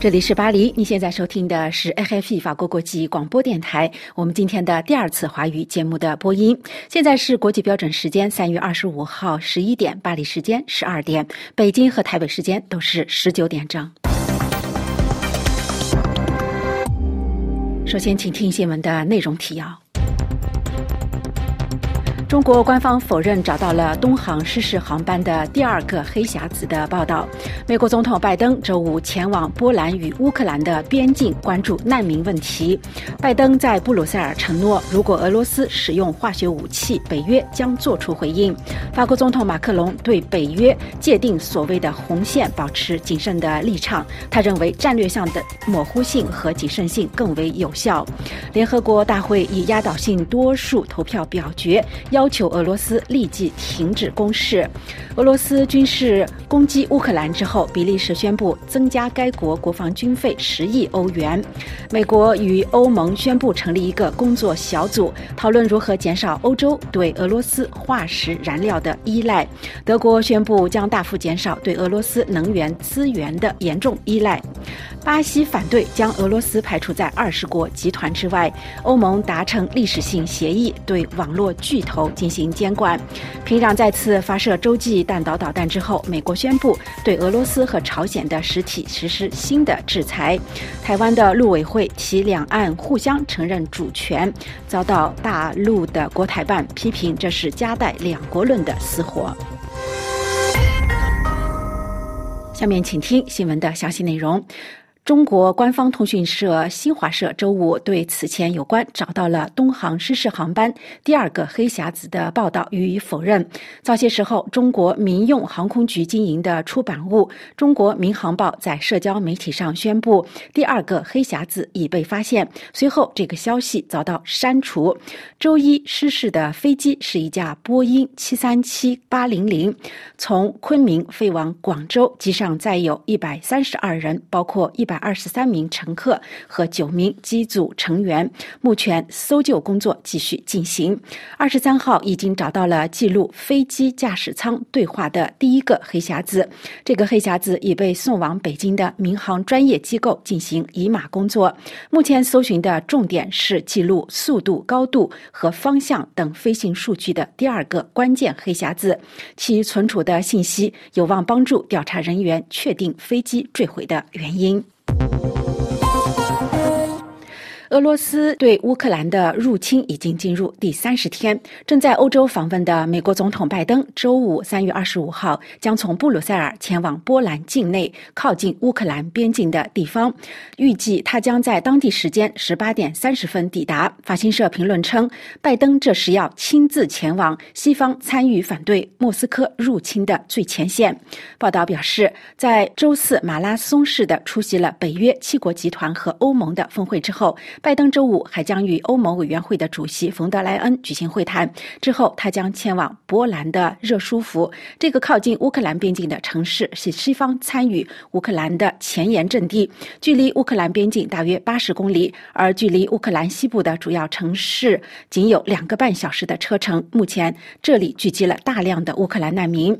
这里是巴黎，你现在收听的是 AFP 法国国际广播电台。我们今天的第二次华语节目的播音，现在是国际标准时间三月二十五号十一点，巴黎时间十二点，北京和台北时间都是十九点整。首先，请听新闻的内容提要。中国官方否认找到了东航失事航班的第二个黑匣子的报道。美国总统拜登周五前往波兰与乌克兰的边境，关注难民问题。拜登在布鲁塞尔承诺，如果俄罗斯使用化学武器，北约将作出回应。法国总统马克龙对北约界定所谓的红线保持谨慎的立场，他认为战略上的模糊性和谨慎性更为有效。联合国大会以压倒性多数投票表决要。要求俄罗斯立即停止攻势。俄罗斯军事攻击乌克兰之后，比利时宣布增加该国国防军费十亿欧元。美国与欧盟宣布成立一个工作小组，讨论如何减少欧洲对俄罗斯化石燃料的依赖。德国宣布将大幅减少对俄罗斯能源资源的严重依赖。巴西反对将俄罗斯排除在二十国集团之外。欧盟达成历史性协议，对网络巨头。进行监管。平壤再次发射洲际弹道导弹之后，美国宣布对俄罗斯和朝鲜的实体实施新的制裁。台湾的陆委会提两岸互相承认主权，遭到大陆的国台办批评，这是夹带两国论的死活。下面请听新闻的详细内容。中国官方通讯社新华社周五对此前有关找到了东航失事航班第二个黑匣子的报道予以否认。早些时候，中国民用航空局经营的出版物《中国民航报》在社交媒体上宣布，第二个黑匣子已被发现。随后，这个消息遭到删除。周一失事的飞机是一架波音737-800，从昆明飞往广州，机上载有一百三十二人，包括一。百二十三名乘客和九名机组成员，目前搜救工作继续进行。二十三号已经找到了记录飞机驾驶舱对话的第一个黑匣子，这个黑匣子已被送往北京的民航专业机构进行移码工作。目前搜寻的重点是记录速度、高度和方向等飞行数据的第二个关键黑匣子，其存储的信息有望帮助调查人员确定飞机坠毁的原因。俄罗斯对乌克兰的入侵已经进入第三十天。正在欧洲访问的美国总统拜登，周五三月二十五号将从布鲁塞尔前往波兰境内靠近乌克兰边境的地方，预计他将在当地时间十八点三十分抵达。法新社评论称，拜登这时要亲自前往西方参与反对莫斯科入侵的最前线。报道表示，在周四马拉松式的出席了北约七国集团和欧盟的峰会之后。拜登周五还将与欧盟委员会的主席冯德莱恩举行会谈，之后他将前往波兰的热舒夫，这个靠近乌克兰边境的城市是西方参与乌克兰的前沿阵地，距离乌克兰边境大约八十公里，而距离乌克兰西部的主要城市仅有两个半小时的车程。目前这里聚集了大量的乌克兰难民。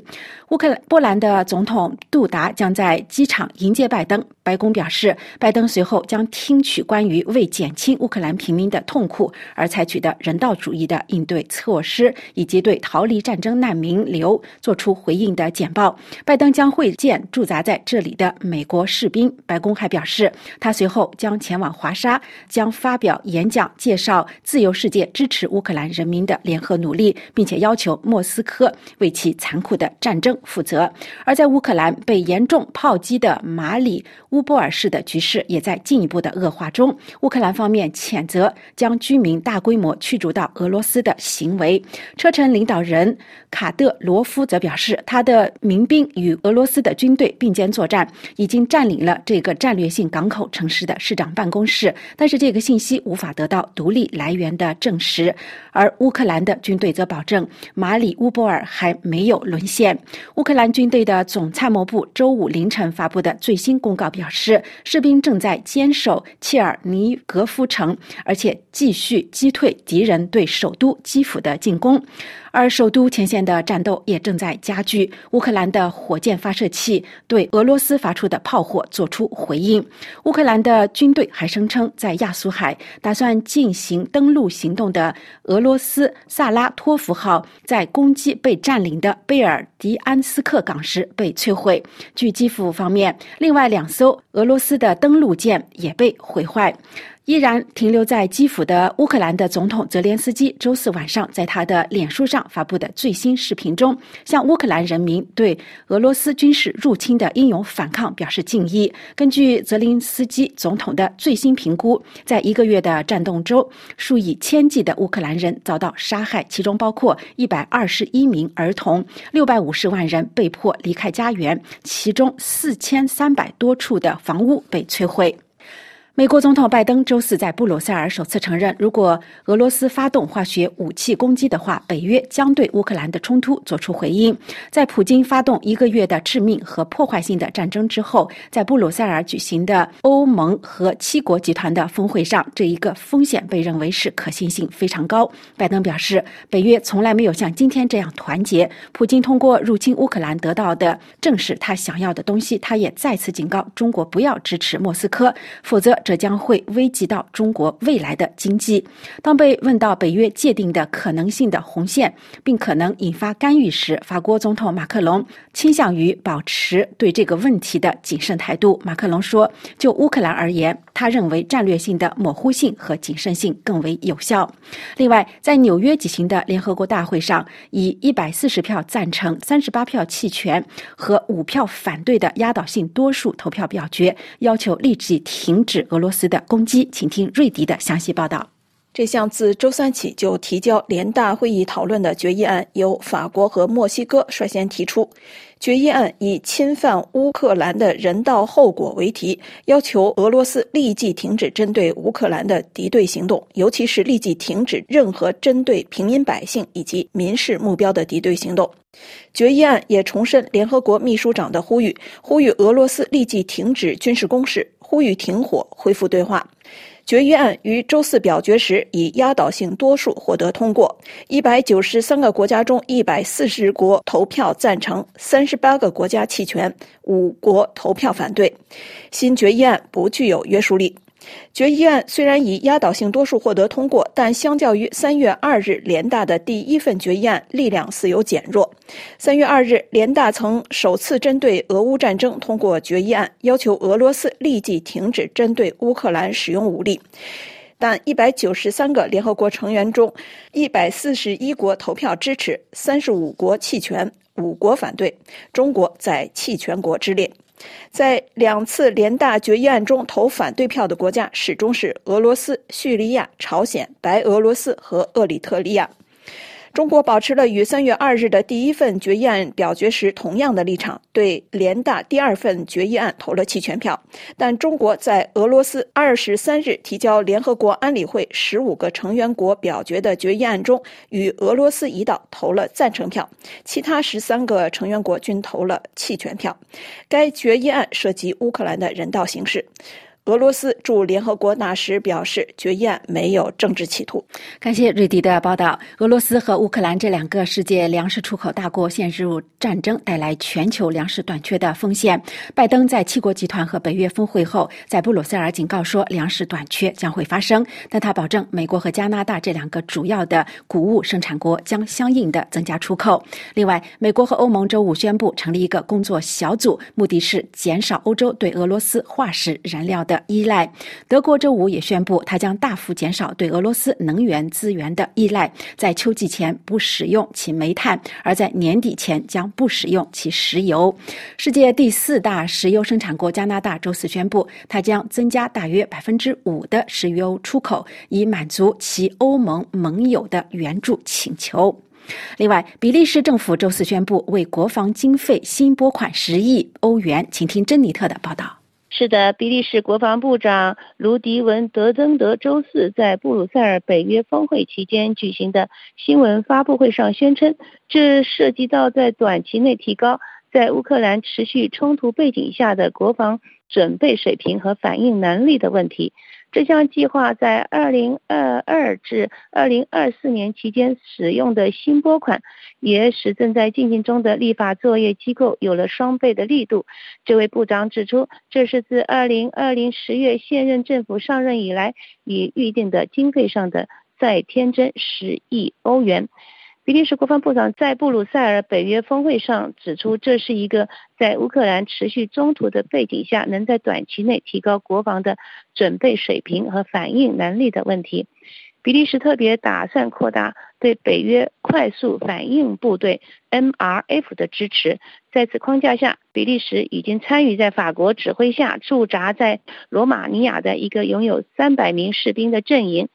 乌克兰波兰的总统杜达将在机场迎接拜登。白宫表示，拜登随后将听取关于为减轻乌克兰平民的痛苦而采取的人道主义的应对措施，以及对逃离战争难民流做出回应的简报。拜登将会见驻扎在这里的美国士兵。白宫还表示，他随后将前往华沙，将发表演讲，介绍自由世界支持乌克兰人民的联合努力，并且要求莫斯科为其残酷的战争负责。而在乌克兰被严重炮击的马里。乌波尔市的局势也在进一步的恶化中。乌克兰方面谴责将居民大规模驱逐到俄罗斯的行为。车臣领导人卡德罗夫则表示，他的民兵与俄罗斯的军队并肩作战，已经占领了这个战略性港口城市的市长办公室。但是这个信息无法得到独立来源的证实。而乌克兰的军队则保证马里乌波尔还没有沦陷。乌克兰军队的总参谋部周五凌晨发布的最新公告表。表示，士兵正在坚守切尔尼格夫城，而且继续击退敌人对首都基辅的进攻。而首都前线的战斗也正在加剧。乌克兰的火箭发射器对俄罗斯发出的炮火作出回应。乌克兰的军队还声称，在亚速海打算进行登陆行动的俄罗斯萨拉托夫号在攻击被占领的贝尔迪安斯克港时被摧毁。据基辅方面，另外两艘俄罗斯的登陆舰也被毁坏。依然停留在基辅的乌克兰的总统泽连斯基周四晚上在他的脸书上发布的最新视频中，向乌克兰人民对俄罗斯军事入侵的英勇反抗表示敬意。根据泽连斯基总统的最新评估，在一个月的战斗中，数以千计的乌克兰人遭到杀害，其中包括一百二十一名儿童，六百五十万人被迫离开家园，其中四千三百多处的房屋被摧毁。美国总统拜登周四在布鲁塞尔首次承认，如果俄罗斯发动化学武器攻击的话，北约将对乌克兰的冲突作出回应。在普京发动一个月的致命和破坏性的战争之后，在布鲁塞尔举行的欧盟和七国集团的峰会上，这一个风险被认为是可信性非常高。拜登表示，北约从来没有像今天这样团结。普京通过入侵乌克兰得到的正是他想要的东西。他也再次警告中国不要支持莫斯科，否则。这将会危及到中国未来的经济。当被问到北约界定的可能性的红线，并可能引发干预时，法国总统马克龙倾向于保持对这个问题的谨慎态度。马克龙说：“就乌克兰而言，他认为战略性的模糊性和谨慎性更为有效。”另外，在纽约举行的联合国大会上，以一百四十票赞成、三十八票弃权和五票反对的压倒性多数投票表决，要求立即停止。俄罗斯的攻击，请听瑞迪的详细报道。这项自周三起就提交联大会议讨论的决议案，由法国和墨西哥率先提出。决议案以侵犯乌克兰的人道后果为题，要求俄罗斯立即停止针对乌克兰的敌对行动，尤其是立即停止任何针对平民百姓以及民事目标的敌对行动。决议案也重申联合国秘书长的呼吁，呼吁俄罗斯立即停止军事攻势。呼吁停火、恢复对话。决议案于周四表决时以压倒性多数获得通过，一百九十三个国家中，一百四十国投票赞成，三十八个国家弃权，五国投票反对。新决议案不具有约束力。决议案虽然以压倒性多数获得通过，但相较于三月二日联大的第一份决议案，力量似有减弱。三月二日，联大曾首次针对俄乌战争通过决议案，要求俄罗斯立即停止针对乌克兰使用武力，但一百九十三个联合国成员中，一百四十一国投票支持，三十五国弃权，五国反对，中国在弃权国之列。在两次联大决议案中投反对票的国家始终是俄罗斯、叙利亚、朝鲜、白俄罗斯和厄立特里亚。中国保持了与三月二日的第一份决议案表决时同样的立场，对联大第二份决议案投了弃权票。但中国在俄罗斯二十三日提交联合国安理会十五个成员国表决的决议案中，与俄罗斯一道投了赞成票，其他十三个成员国均投了弃权票。该决议案涉及乌克兰的人道形势。俄罗斯驻联合国大使表示，决议案没有政治企图。感谢瑞迪的报道。俄罗斯和乌克兰这两个世界粮食出口大国陷入战争，带来全球粮食短缺的风险。拜登在七国集团和北约峰会后，在布鲁塞尔警告说，粮食短缺将会发生，但他保证美国和加拿大这两个主要的谷物生产国将相应的增加出口。另外，美国和欧盟周五宣布成立一个工作小组，目的是减少欧洲对俄罗斯化石燃料的。的依赖，德国周五也宣布，它将大幅减少对俄罗斯能源资源的依赖，在秋季前不使用其煤炭，而在年底前将不使用其石油。世界第四大石油生产国加拿大周四宣布，它将增加大约百分之五的石油出口，以满足其欧盟盟友的援助请求。另外，比利时政府周四宣布为国防经费新拨款十亿欧元。请听珍妮特的报道。是的，比利时国防部长卢迪文德登德周四在布鲁塞尔北约峰会期间举行的新闻发布会上宣称，这涉及到在短期内提高在乌克兰持续冲突背景下的国防准备水平和反应能力的问题。这项计划在二零二二至二零二四年期间使用的新拨款，也使正在进行中的立法作业机构有了双倍的力度。这位部长指出，这是自二零二零十月现任政府上任以来，已预定的经费上的再添增十亿欧元。比利时国防部长在布鲁塞尔北约峰会上指出，这是一个在乌克兰持续中途的背景下，能在短期内提高国防的准备水平和反应能力的问题。比利时特别打算扩大对北约快速反应部队 （MRF） 的支持。在此框架下，比利时已经参与在法国指挥下驻扎在罗马尼亚的一个拥有三百名士兵的阵营。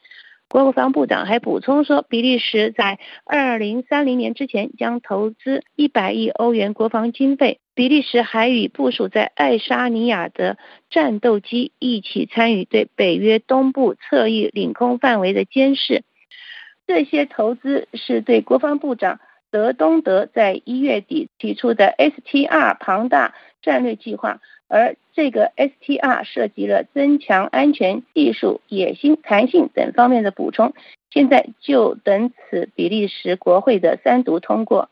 国防部长还补充说，比利时在二零三零年之前将投资一百亿欧元国防经费。比利时还与部署在爱沙尼亚的战斗机一起参与对北约东部侧翼领空范围的监视。这些投资是对国防部长德东德在一月底提出的 STR 庞大战略计划。而这个 STR 涉及了增强安全技术、野心、弹性等方面的补充，现在就等此比利时国会的三读通过。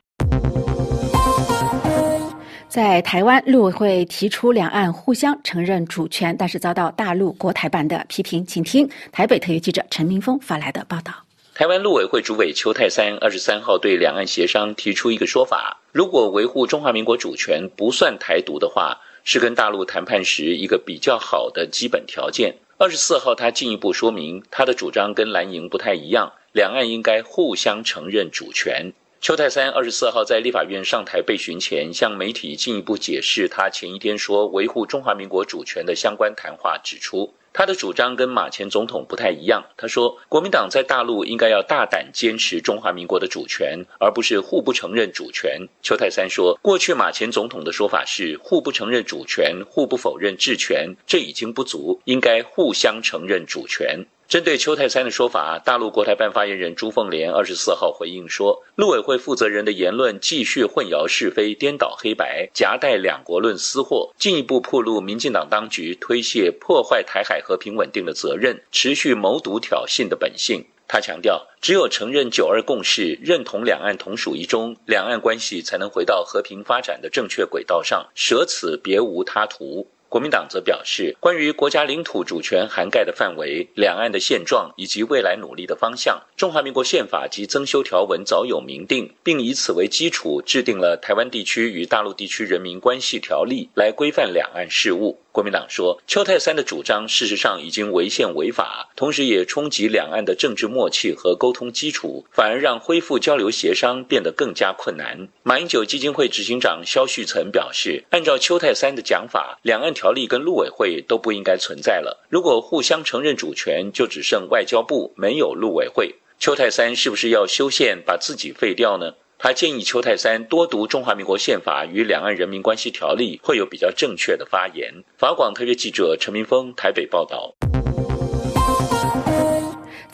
在台湾陆委会提出两岸互相承认主权，但是遭到大陆国台办的批评，请听台北特约记者陈明峰发来的报道。台湾陆委会主委邱泰三二十三号对两岸协商提出一个说法：如果维护中华民国主权不算台独的话。是跟大陆谈判时一个比较好的基本条件。二十四号，他进一步说明他的主张跟蓝营不太一样，两岸应该互相承认主权。邱泰三二十四号在立法院上台被询前，向媒体进一步解释他前一天说维护中华民国主权的相关谈话，指出。他的主张跟马前总统不太一样。他说，国民党在大陆应该要大胆坚持中华民国的主权，而不是互不承认主权。邱泰三说，过去马前总统的说法是互不承认主权，互不否认治权，这已经不足，应该互相承认主权。针对邱泰三的说法，大陆国台办发言人朱凤莲二十四号回应说，陆委会负责人的言论继续混淆是非、颠倒黑白、夹带两国论私货，进一步暴露民进党当局推卸破坏台海和平稳定的责任，持续谋独挑衅的本性。他强调，只有承认九二共识，认同两岸同属一中，两岸关系才能回到和平发展的正确轨道上，舍此别无他途。国民党则表示，关于国家领土主权涵盖的范围、两岸的现状以及未来努力的方向，中华民国宪法及增修条文早有明定，并以此为基础制定了《台湾地区与大陆地区人民关系条例》来规范两岸事务。国民党说，邱泰三的主张事实上已经违宪违法，同时也冲击两岸的政治默契和沟通基础，反而让恢复交流协商变得更加困难。马英九基金会执行长肖旭岑表示，按照邱泰三的讲法，两岸条例跟陆委会都不应该存在了。如果互相承认主权，就只剩外交部，没有陆委会。邱泰三是不是要修宪，把自己废掉呢？他建议邱泰三多读《中华民国宪法与两岸人民关系条例》，会有比较正确的发言。法广特约记者陈明峰台北报道。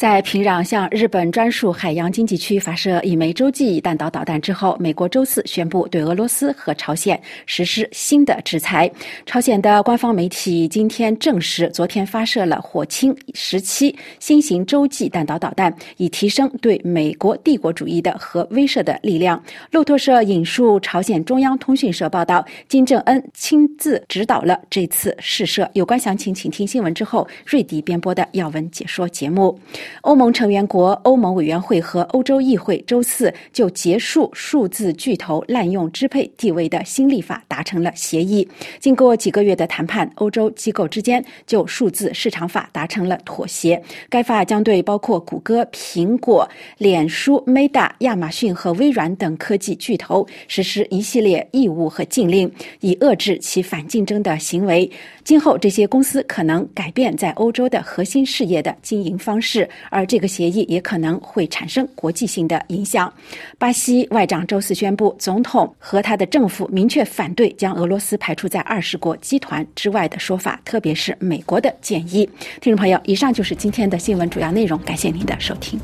在平壤向日本专属海洋经济区发射一枚洲际弹道导弹之后，美国周四宣布对俄罗斯和朝鲜实施新的制裁。朝鲜的官方媒体今天证实，昨天发射了火星十七新型洲际弹道导弹，以提升对美国帝国主义的核威慑的力量。路透社引述朝鲜中央通讯社报道，金正恩亲自指导了这次试射。有关详情，请听新闻之后瑞迪编播的要闻解说节目。欧盟成员国欧盟委员会和欧洲议会周四就结束数字巨头滥用支配地位的新立法达成了协议。经过几个月的谈判，欧洲机构之间就数字市场法达成了妥协。该法将对包括谷歌、苹果、脸书、Meta、亚马逊和微软等科技巨头实施一系列义务和禁令，以遏制其反竞争的行为。今后，这些公司可能改变在欧洲的核心事业的经营方式，而这个协议也可能会产生国际性的影响。巴西外长周四宣布，总统和他的政府明确反对将俄罗斯排除在二十国集团之外的说法，特别是美国的建议。听众朋友，以上就是今天的新闻主要内容，感谢您的收听。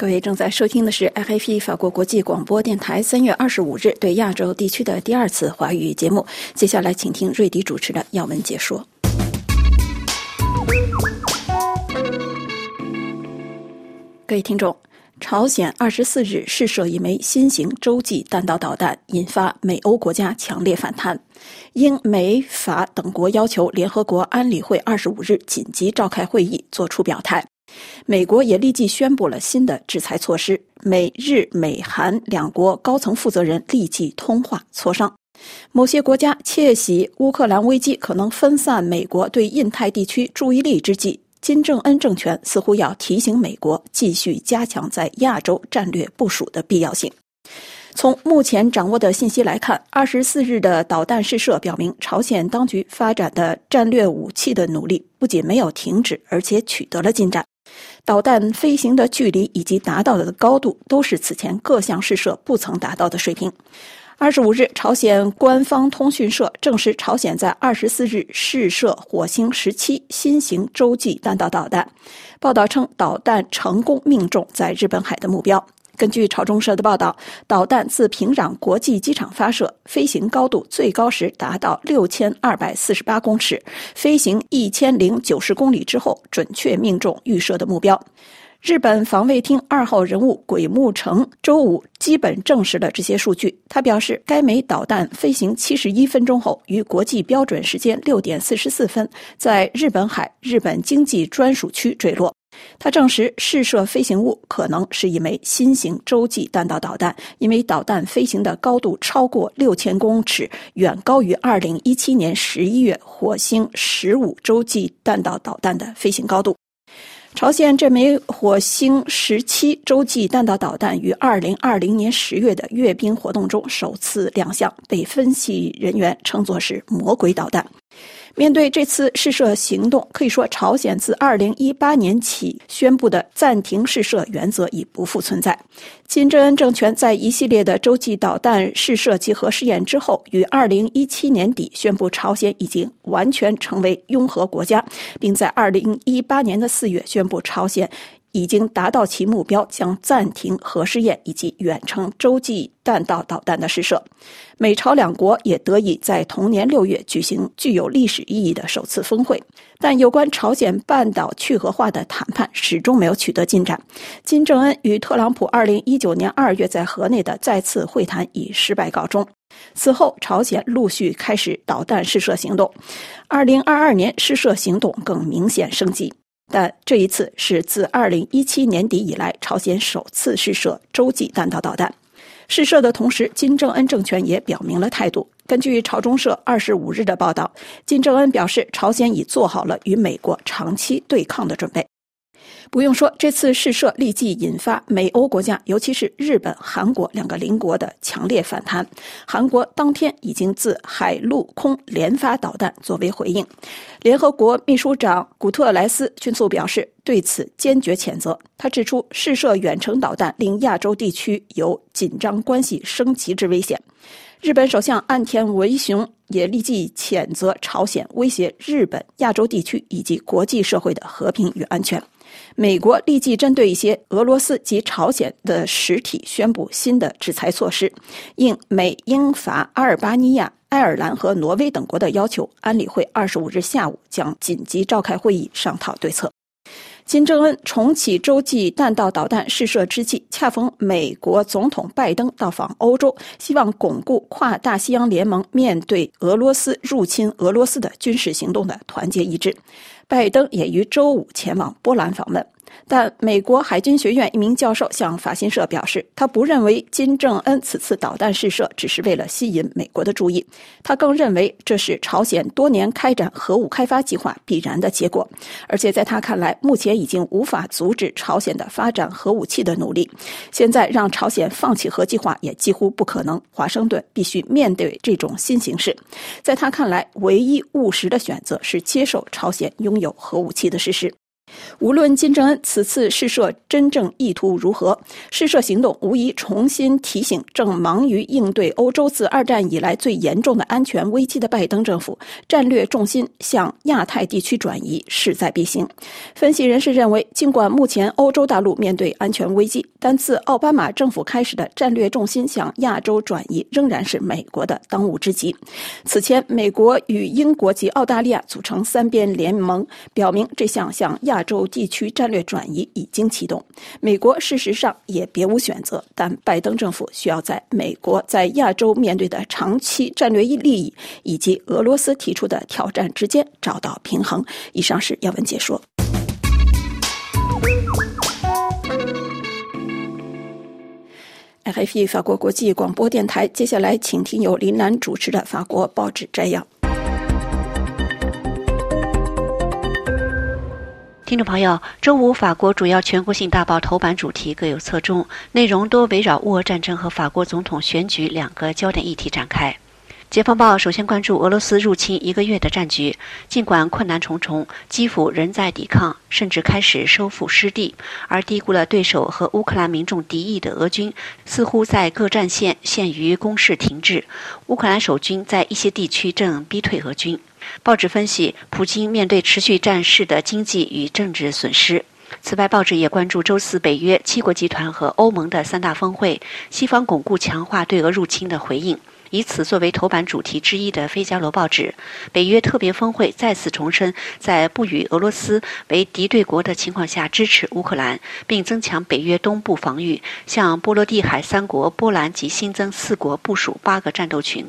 各位正在收听的是 FIP 法国国际广播电台三月二十五日对亚洲地区的第二次华语节目。接下来，请听瑞迪主持的要闻解说。各位听众，朝鲜二十四日试射一枚新型洲际弹道导弹，引发美欧国家强烈反弹。英美法等国要求联合国安理会二十五日紧急召开会议，作出表态。美国也立即宣布了新的制裁措施，美日美韩两国高层负责人立即通话磋商。某些国家窃喜乌克兰危机可能分散美国对印太地区注意力之际，金正恩政权似乎要提醒美国继续加强在亚洲战略部署的必要性。从目前掌握的信息来看，二十四日的导弹试射表明，朝鲜当局发展的战略武器的努力不仅没有停止，而且取得了进展。导弹飞行的距离以及达到的高度都是此前各项试射不曾达到的水平。二十五日，朝鲜官方通讯社证实，朝鲜在二十四日试射火星十七新型洲际弹道导弹。报道称，导弹成功命中在日本海的目标。根据朝中社的报道，导弹自平壤国际机场发射，飞行高度最高时达到六千二百四十八公尺，飞行一千零九十公里之后，准确命中预设的目标。日本防卫厅二号人物鬼木城周五基本证实了这些数据。他表示，该枚导弹飞行七十一分钟后，于国际标准时间六点四十四分，在日本海日本经济专属区坠落。他证实，试射飞行物可能是一枚新型洲际弹道导弹，因为导弹飞行的高度超过六千公尺，远高于二零一七年十一月火星十五洲际弹道导弹的飞行高度。朝鲜这枚火星十七洲际弹道导弹于二零二零年十月的阅兵活动中首次亮相，被分析人员称作是“魔鬼导弹”。面对这次试射行动，可以说朝鲜自2018年起宣布的暂停试射原则已不复存在。金正恩政权在一系列的洲际导弹试射集合试验之后，于2017年底宣布朝鲜已经完全成为拥核国家，并在2018年的四月宣布朝鲜。已经达到其目标，将暂停核试验以及远程洲际弹道导弹的试射。美朝两国也得以在同年六月举行具有历史意义的首次峰会，但有关朝鲜半岛去核化的谈判始终没有取得进展。金正恩与特朗普二零一九年二月在河内的再次会谈以失败告终。此后，朝鲜陆续开始导弹试射行动，二零二二年试射行动更明显升级。但这一次是自2017年底以来，朝鲜首次试射洲际弹道导弹。试射的同时，金正恩政权也表明了态度。根据朝中社25日的报道，金正恩表示，朝鲜已做好了与美国长期对抗的准备。不用说，这次试射立即引发美欧国家，尤其是日本、韩国两个邻国的强烈反弹。韩国当天已经自海陆空连发导弹作为回应。联合国秘书长古特莱斯迅速表示对此坚决谴责。他指出，试射远程导弹令亚洲地区有紧张关系升级之危险。日本首相岸田文雄也立即谴责朝鲜威胁日本、亚洲地区以及国际社会的和平与安全。美国立即针对一些俄罗斯及朝鲜的实体宣布新的制裁措施，应美、英、法、阿尔巴尼亚、爱尔兰和挪威等国的要求，安理会二十五日下午将紧急召开会议商讨对策。金正恩重启洲际弹道导弹试射之际，恰逢美国总统拜登到访欧洲，希望巩固跨大西洋联盟面对俄罗斯入侵俄罗斯的军事行动的团结一致。拜登也于周五前往波兰访问。但美国海军学院一名教授向法新社表示，他不认为金正恩此次导弹试射只是为了吸引美国的注意，他更认为这是朝鲜多年开展核武开发计划必然的结果。而且在他看来，目前已经无法阻止朝鲜的发展核武器的努力，现在让朝鲜放弃核计划也几乎不可能。华盛顿必须面对这种新形势。在他看来，唯一务实的选择是接受朝鲜拥有核武器的事实。无论金正恩此次试射真正意图如何，试射行动无疑重新提醒正忙于应对欧洲自二战以来最严重的安全危机的拜登政府，战略重心向亚太地区转移势在必行。分析人士认为，尽管目前欧洲大陆面对安全危机，但自奥巴马政府开始的战略重心向亚洲转移仍然是美国的当务之急。此前，美国与英国及澳大利亚组成三边联盟，表明这项向亚亚洲地区战略转移已经启动。美国事实上也别无选择，但拜登政府需要在美国在亚洲面对的长期战略利益以及俄罗斯提出的挑战之间找到平衡。以上是要闻解说。RFI 法国国际广播电台，接下来请听由林兰主持的法国报纸摘要。听众朋友，周五法国主要全国性大报头版主题各有侧重，内容多围绕乌俄战争和法国总统选举两个焦点议题展开。解放报首先关注俄罗斯入侵一个月的战局，尽管困难重重，基辅仍在抵抗，甚至开始收复失地，而低估了对手和乌克兰民众敌意的俄军，似乎在各战线陷于攻势停滞。乌克兰守军在一些地区正逼退俄军。报纸分析，普京面对持续战事的经济与政治损失。此外，报纸也关注周四北约七国集团和欧盟的三大峰会，西方巩固强化对俄入侵的回应。以此作为头版主题之一的《费加罗报》纸，北约特别峰会再次重申，在不与俄罗斯为敌对国的情况下支持乌克兰，并增强北约东部防御，向波罗的海三国波兰及新增四国部署八个战斗群。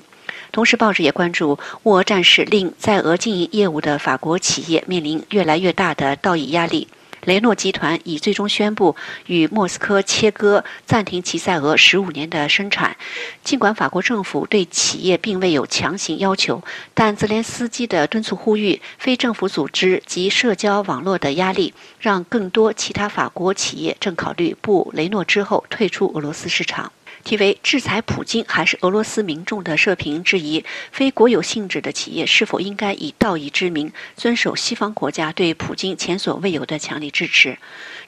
同时，报纸也关注乌俄战事令在俄经营业务的法国企业面临越来越大的道义压力。雷诺集团已最终宣布与莫斯科切割，暂停其在俄十五年的生产。尽管法国政府对企业并未有强行要求，但泽连斯基的敦促呼吁、非政府组织及社交网络的压力，让更多其他法国企业正考虑步雷诺之后退出俄罗斯市场。题为“制裁普京还是俄罗斯民众”的社评质疑，非国有性质的企业是否应该以道义之名遵守西方国家对普京前所未有的强力支持？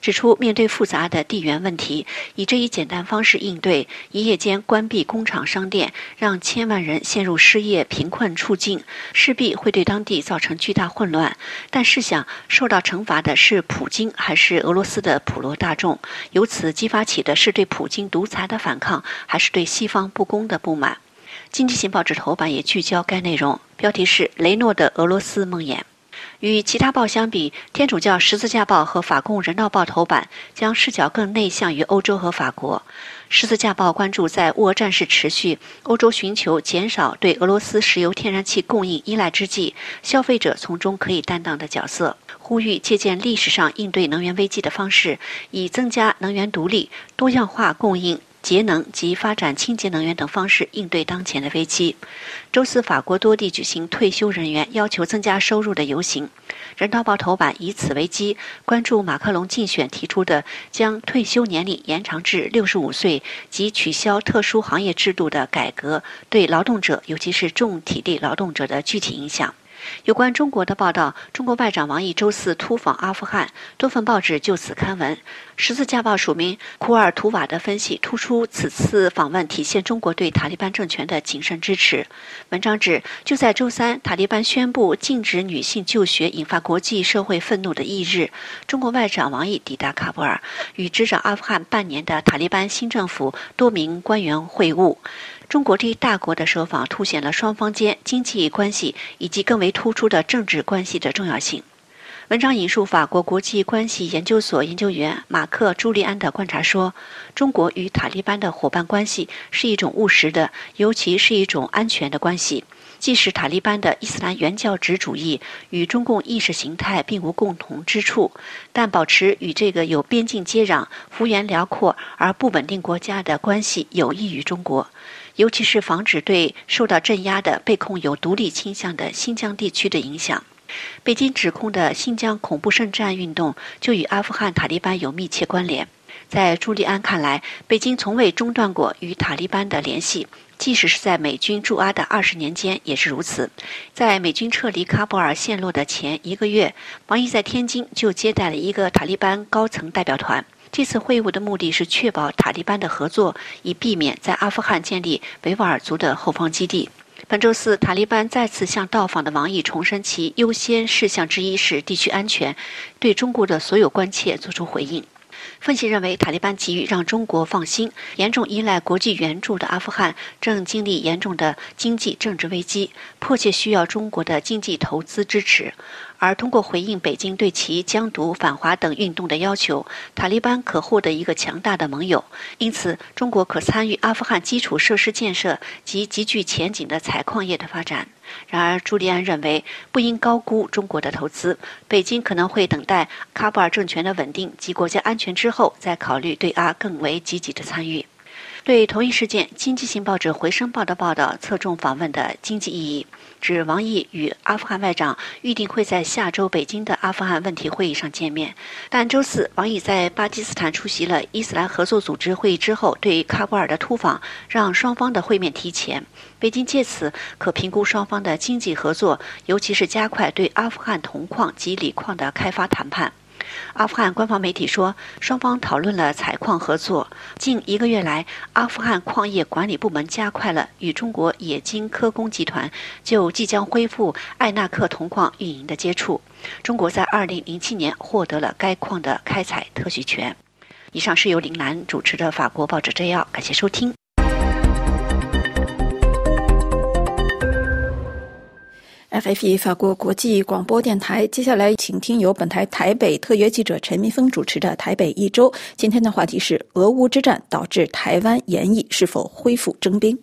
指出，面对复杂的地缘问题，以这一简单方式应对，一夜间关闭工厂、商店，让千万人陷入失业、贫困处境，势必会对当地造成巨大混乱。但试想，受到惩罚的是普京还是俄罗斯的普罗大众？由此激发起的是对普京独裁的反抗，还是对西方不公的不满？经济型报纸头版也聚焦该内容，标题是“雷诺的俄罗斯梦魇”。与其他报相比，天主教十字架报和法共人道报头版将视角更内向于欧洲和法国。十字架报关注在乌俄战事持续、欧洲寻求减少对俄罗斯石油天然气供应依赖之际，消费者从中可以担当的角色，呼吁借鉴历史上应对能源危机的方式，以增加能源独立、多样化供应。节能及发展清洁能源等方式应对当前的危机。周四，法国多地举行退休人员要求增加收入的游行。人道报头版以此为基，关注马克龙竞选提出的将退休年龄延长至六十五岁及取消特殊行业制度的改革对劳动者，尤其是重体力劳动者的具体影响。有关中国的报道，中国外长王毅周四突访阿富汗，多份报纸就此刊文。十字架报署名库尔图瓦的分析突出，此次访问体现中国对塔利班政权的谨慎支持。文章指，就在周三，塔利班宣布禁止女性就学，引发国际社会愤怒的翌日，中国外长王毅抵达喀布尔，与执掌阿富汗半年的塔利班新政府多名官员会晤。中国这一大国的首访，凸显了双方间经济关系以及更为突出的政治关系的重要性。文章引述法国国际关系研究所研究员马克·朱利安的观察说：“中国与塔利班的伙伴关系是一种务实的，尤其是一种安全的关系。即使塔利班的伊斯兰原教旨主义与中共意识形态并无共同之处，但保持与这个有边境接壤、幅员辽阔而不稳定国家的关系有益于中国。”尤其是防止对受到镇压的被控有独立倾向的新疆地区的影响。北京指控的新疆恐怖圣战运动就与阿富汗塔利班有密切关联。在朱利安看来，北京从未中断过与塔利班的联系。即使是在美军驻阿的二十年间也是如此。在美军撤离喀布尔陷落的前一个月，王毅在天津就接待了一个塔利班高层代表团。这次会晤的目的是确保塔利班的合作，以避免在阿富汗建立维吾尔族的后方基地。本周四，塔利班再次向到访的王毅重申其优先事项之一是地区安全，对中国的所有关切作出回应。分析认为，塔利班急于让中国放心，严重依赖国际援助的阿富汗正经历严重的经济政治危机，迫切需要中国的经济投资支持。而通过回应北京对其疆独反华等运动的要求，塔利班可获得一个强大的盟友。因此，中国可参与阿富汗基础设施建设及极具前景的采矿业的发展。然而，朱利安认为不应高估中国的投资。北京可能会等待喀布尔政权的稳定及国家安全之后，再考虑对阿更为积极的参与。对同一事件，经济性报纸《回声报》的报道侧重访问的经济意义。指王毅与阿富汗外长预定会在下周北京的阿富汗问题会议上见面，但周四王毅在巴基斯坦出席了伊斯兰合作组织会议之后，对喀布尔的突访让双方的会面提前。北京借此可评估双方的经济合作，尤其是加快对阿富汗铜矿及锂矿的开发谈判。阿富汗官方媒体说，双方讨论了采矿合作。近一个月来，阿富汗矿业管理部门加快了与中国冶金科工集团就即将恢复艾纳克铜矿运营的接触。中国在2007年获得了该矿的开采特许权。以上是由林兰主持的法国报纸摘要，感谢收听。FFE 法国国际广播电台，接下来请听由本台台北特约记者陈明峰主持的《台北一周》。今天的话题是：俄乌之战导致台湾研议是否恢复征兵？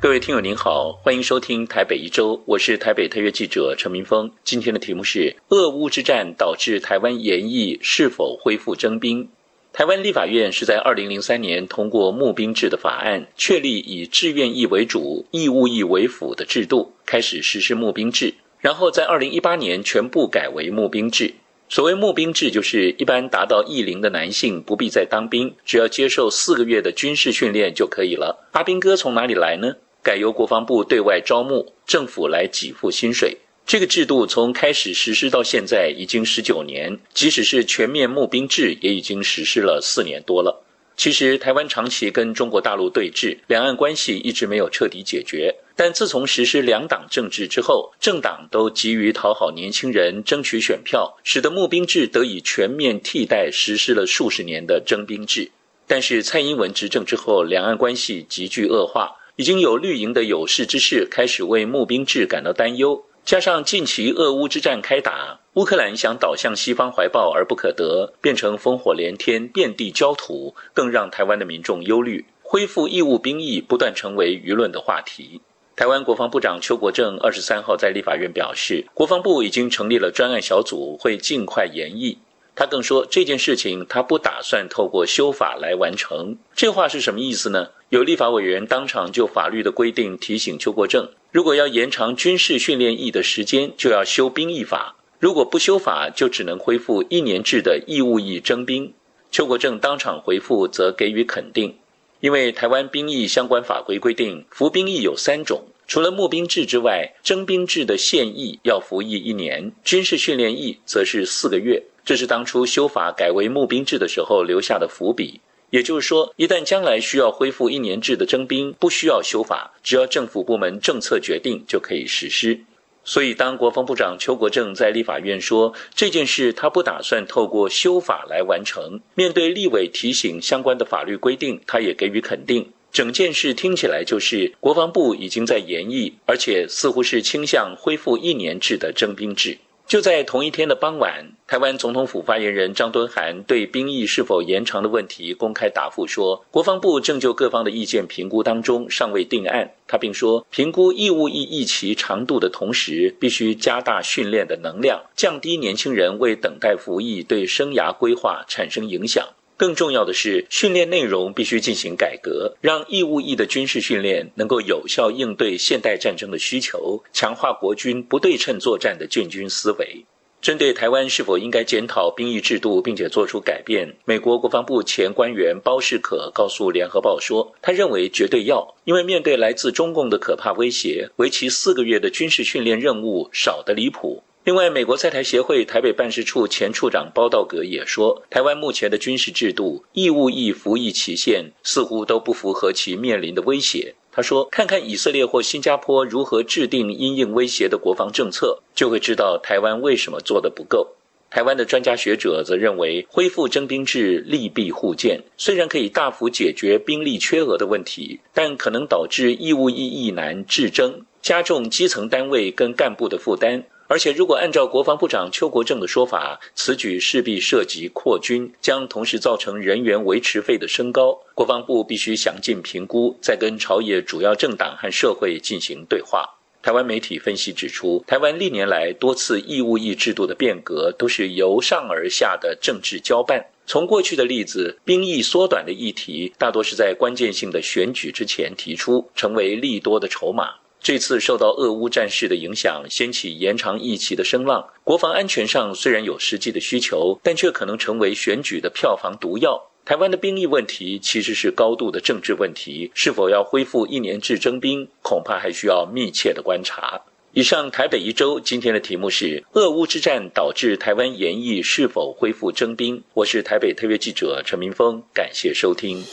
各位听友您好，欢迎收听《台北一周》，我是台北特约记者陈明峰。今天的题目是：俄乌之战导致台湾研议是否恢复征兵？台湾立法院是在二零零三年通过募兵制的法案，确立以志愿役为主、义务役为辅的制度，开始实施募兵制。然后在二零一八年全部改为募兵制。所谓募兵制，就是一般达到役龄的男性不必再当兵，只要接受四个月的军事训练就可以了。阿兵哥从哪里来呢？改由国防部对外招募，政府来给付薪水。这个制度从开始实施到现在已经十九年，即使是全面募兵制，也已经实施了四年多了。其实，台湾长期跟中国大陆对峙，两岸关系一直没有彻底解决。但自从实施两党政治之后，政党都急于讨好年轻人，争取选票，使得募兵制得以全面替代实施了数十年的征兵制。但是，蔡英文执政之后，两岸关系急剧恶化，已经有绿营的有识之士开始为募兵制感到担忧。加上近期俄乌之战开打，乌克兰想倒向西方怀抱而不可得，变成烽火连天、遍地焦土，更让台湾的民众忧虑。恢复义务兵役不断成为舆论的话题。台湾国防部长邱国正二十三号在立法院表示，国防部已经成立了专案小组，会尽快研议。他更说，这件事情他不打算透过修法来完成。这话是什么意思呢？有立法委员当场就法律的规定提醒邱国正。如果要延长军事训练役的时间，就要修兵役法；如果不修法，就只能恢复一年制的义务役征兵。邱国正当场回复，则给予肯定，因为台湾兵役相关法规规定，服兵役有三种，除了募兵制之外，征兵制的现役要服役一年，军事训练役则是四个月。这是当初修法改为募兵制的时候留下的伏笔。也就是说，一旦将来需要恢复一年制的征兵，不需要修法，只要政府部门政策决定就可以实施。所以，当国防部长邱国正在立法院说这件事他不打算透过修法来完成，面对立委提醒相关的法律规定，他也给予肯定。整件事听起来就是国防部已经在研议，而且似乎是倾向恢复一年制的征兵制。就在同一天的傍晚，台湾总统府发言人张敦涵对兵役是否延长的问题公开答复说，国防部正就各方的意见评估当中，尚未定案。他并说，评估义务役役期长度的同时，必须加大训练的能量，降低年轻人为等待服役对生涯规划产生影响。更重要的是，训练内容必须进行改革，让义务役的军事训练能够有效应对现代战争的需求，强化国军不对称作战的建军思维。针对台湾是否应该检讨兵役制度并且做出改变，美国国防部前官员包士可告诉联合报说，他认为绝对要，因为面对来自中共的可怕威胁，为期四个月的军事训练任务少得离谱。另外，美国在台协会台北办事处前处长包道格也说，台湾目前的军事制度义务役服役期限似乎都不符合其面临的威胁。他说：“看看以色列或新加坡如何制定因应威胁的国防政策，就会知道台湾为什么做得不够。”台湾的专家学者则认为，恢复征兵制利弊互见，虽然可以大幅解决兵力缺额的问题，但可能导致义务役役难制征，加重基层单位跟干部的负担。而且，如果按照国防部长邱国正的说法，此举势必涉及扩军，将同时造成人员维持费的升高。国防部必须详尽评估，再跟朝野主要政党和社会进行对话。台湾媒体分析指出，台湾历年来多次义务役制度的变革，都是由上而下的政治交办。从过去的例子，兵役缩短的议题，大多是在关键性的选举之前提出，成为利多的筹码。这次受到俄乌战事的影响，掀起延长疫期的声浪。国防安全上虽然有实际的需求，但却可能成为选举的票房毒药。台湾的兵役问题其实是高度的政治问题，是否要恢复一年制征兵，恐怕还需要密切的观察。以上台北一周今天的题目是：俄乌之战导致台湾研议是否恢复征兵？我是台北特约记者陈明峰，感谢收听。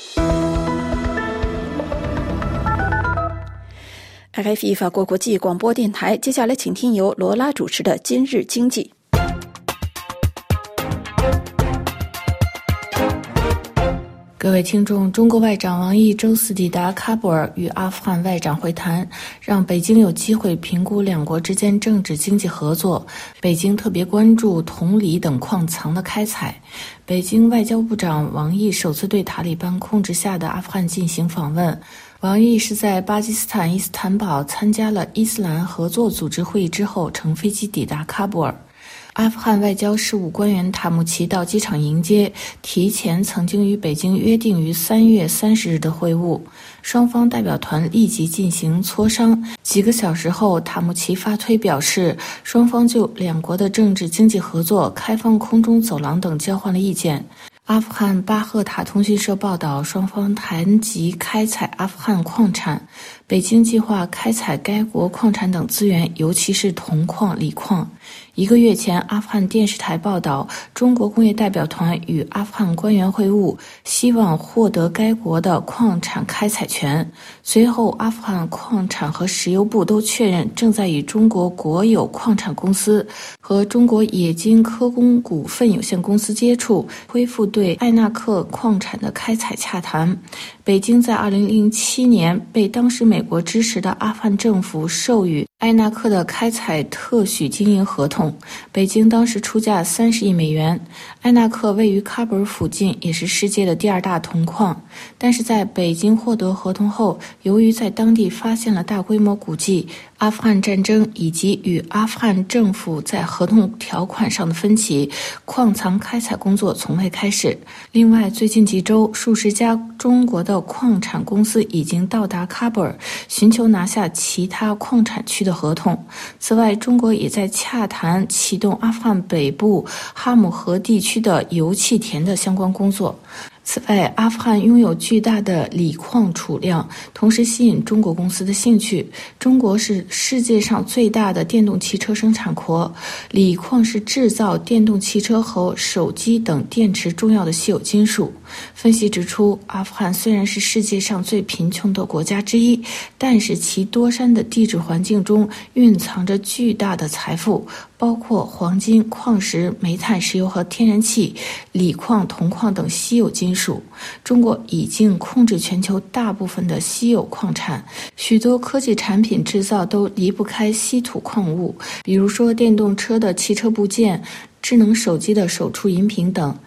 RFI 法国国际广播电台，接下来请听由罗拉主持的《今日经济》。各位听众，中国外长王毅周四抵达喀布尔与阿富汗外长会谈，让北京有机会评估两国之间政治经济合作。北京特别关注铜锂等矿藏的开采。北京外交部长王毅首次对塔利班控制下的阿富汗进行访问。王毅是在巴基斯坦伊斯坦堡参加了伊斯兰合作组织会议之后，乘飞机抵达喀布尔。阿富汗外交事务官员塔木齐到机场迎接，提前曾经与北京约定于三月三十日的会晤。双方代表团立即进行磋商。几个小时后，塔木齐发推表示，双方就两国的政治经济合作、开放空中走廊等交换了意见。阿富汗巴赫塔通讯社报道，双方谈及开采阿富汗矿产，北京计划开采该国矿产等资源，尤其是铜矿、锂矿。一个月前，阿富汗电视台报道，中国工业代表团与阿富汗官员会晤，希望获得该国的矿产开采权。随后，阿富汗矿产和石油部都确认，正在与中国国有矿产公司和中国冶金科工股份有限公司接触，恢复对艾纳克矿产的开采洽谈。北京在2007年被当时美国支持的阿富汗政府授予艾纳克的开采特许经营合同，北京当时出价三十亿美元。艾纳克位于喀布尔附近，也是世界的第二大铜矿。但是在北京获得合同后，由于在当地发现了大规模古迹。阿富汗战争以及与阿富汗政府在合同条款上的分歧，矿藏开采工作从未开始。另外，最近几周，数十家中国的矿产公司已经到达喀布尔，寻求拿下其他矿产区的的合同。此外，中国也在洽谈启动阿富汗北部哈姆河地区的油气田的相关工作。此外，阿富汗拥有巨大的锂矿储量，同时吸引中国公司的兴趣。中国是世界上最大的电动汽车生产国，锂矿是制造电动汽车和手机等电池重要的稀有金属。分析指出，阿富汗虽然是世界上最贫穷的国家之一，但是其多山的地质环境中蕴藏着巨大的财富。包括黄金、矿石、煤炭、石油和天然气、锂矿、铜矿等稀有金属。中国已经控制全球大部分的稀有矿产，许多科技产品制造都离不开稀土矿物，比如说电动车的汽车部件、智能手机的手触饮品等。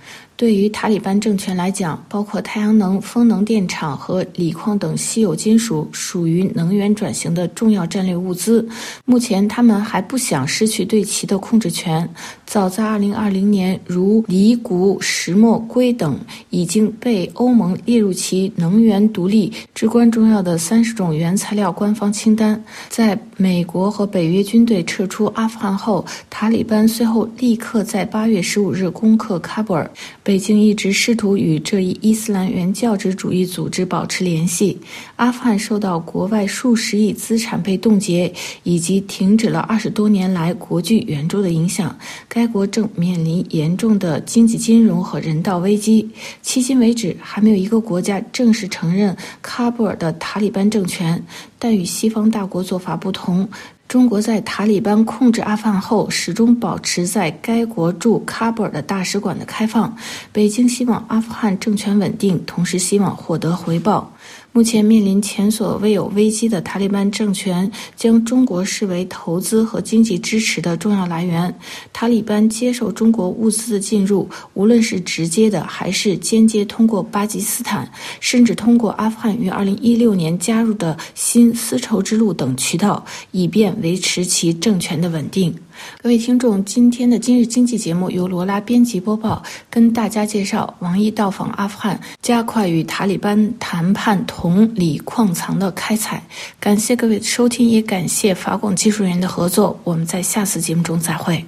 对于塔利班政权来讲，包括太阳能、风能电厂和锂矿等稀有金属，属于能源转型的重要战略物资。目前，他们还不想失去对其的控制权。早在2020年，如锂、钴、石墨、硅等已经被欧盟列入其能源独立至关重要的三十种原材料官方清单。在美国和北约军队撤出阿富汗后，塔利班随后立刻在8月15日攻克喀布尔。北北京一直试图与这一伊斯兰原教旨主义组织保持联系。阿富汗受到国外数十亿资产被冻结，以及停止了二十多年来国际援助的影响，该国正面临严重的经济、金融和人道危机。迄今为止，还没有一个国家正式承认喀布尔的塔利班政权。但与西方大国做法不同，中国在塔利班控制阿富汗后，始终保持在该国驻喀布尔的大使馆的开放。北京希望阿富汗政权稳定，同时希望获得回报。目前面临前所未有危机的塔利班政权将中国视为投资和经济支持的重要来源。塔利班接受中国物资的进入，无论是直接的还是间接，通过巴基斯坦，甚至通过阿富汗于2016年加入的新丝绸之路等渠道，以便维持其政权的稳定。各位听众，今天的今日经济节目由罗拉编辑播报，跟大家介绍王毅到访阿富汗，加快与塔利班谈判铜锂矿藏的开采。感谢各位的收听，也感谢法广技术人员的合作。我们在下次节目中再会。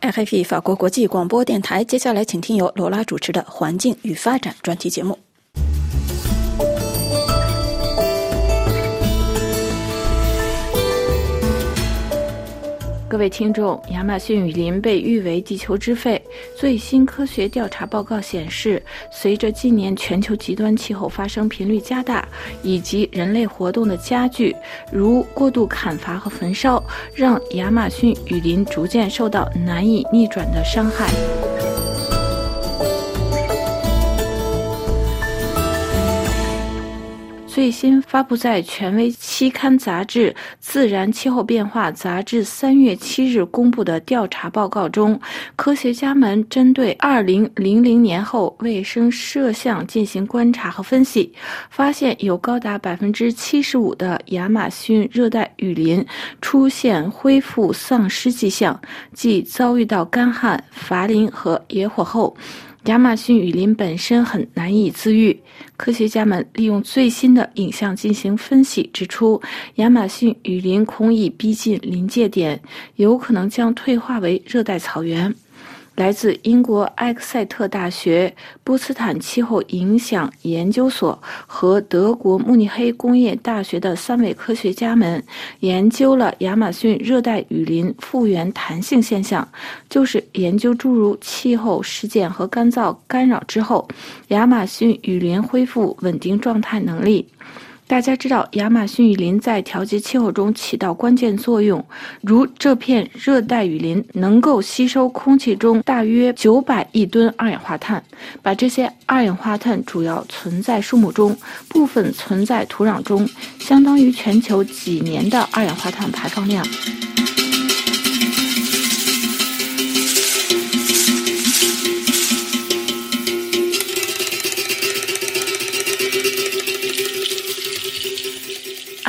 RFI 法国国际广播电台，接下来请听由罗拉主持的《环境与发展》专题节目。各位听众，亚马逊雨林被誉为地球之肺。最新科学调查报告显示，随着近年全球极端气候发生频率加大，以及人类活动的加剧，如过度砍伐和焚烧，让亚马逊雨林逐渐受到难以逆转的伤害。最新发布在权威期刊杂志《自然气候变化》杂志三月七日公布的调查报告中，科学家们针对二零零零年后卫星摄像进行观察和分析，发现有高达百分之七十五的亚马逊热带雨林出现恢复丧失迹象，即遭遇到干旱、伐林和野火后。亚马逊雨林本身很难以自愈。科学家们利用最新的影像进行分析，指出亚马逊雨林恐已逼近临界点，有可能将退化为热带草原。来自英国埃克塞特大学波茨坦气候影响研究所和德国慕尼黑工业大学的三位科学家们研究了亚马逊热带雨林复原弹性现象，就是研究诸如气候事件和干燥干扰之后，亚马逊雨林恢复稳定状态能力。大家知道，亚马逊雨林在调节气候中起到关键作用。如这片热带雨林能够吸收空气中大约九百亿吨二氧化碳，把这些二氧化碳主要存在树木中，部分存在土壤中，相当于全球几年的二氧化碳排放量。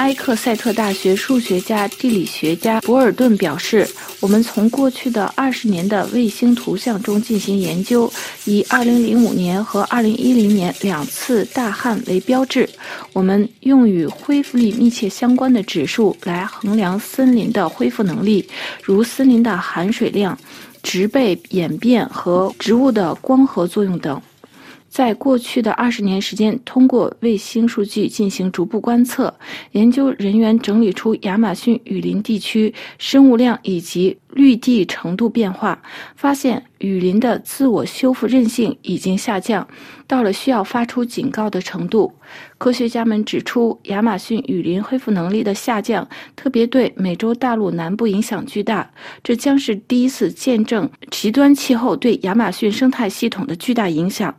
埃克塞特大学数学家、地理学家博尔顿表示：“我们从过去的二十年的卫星图像中进行研究，以2005年和2010年两次大旱为标志。我们用与恢复力密切相关的指数来衡量森林的恢复能力，如森林的含水量、植被演变和植物的光合作用等。”在过去的二十年时间，通过卫星数据进行逐步观测，研究人员整理出亚马逊雨林地区生物量以及绿地程度变化，发现雨林的自我修复韧性已经下降，到了需要发出警告的程度。科学家们指出，亚马逊雨林恢复能力的下降，特别对美洲大陆南部影响巨大。这将是第一次见证极端气候对亚马逊生态系统的巨大影响。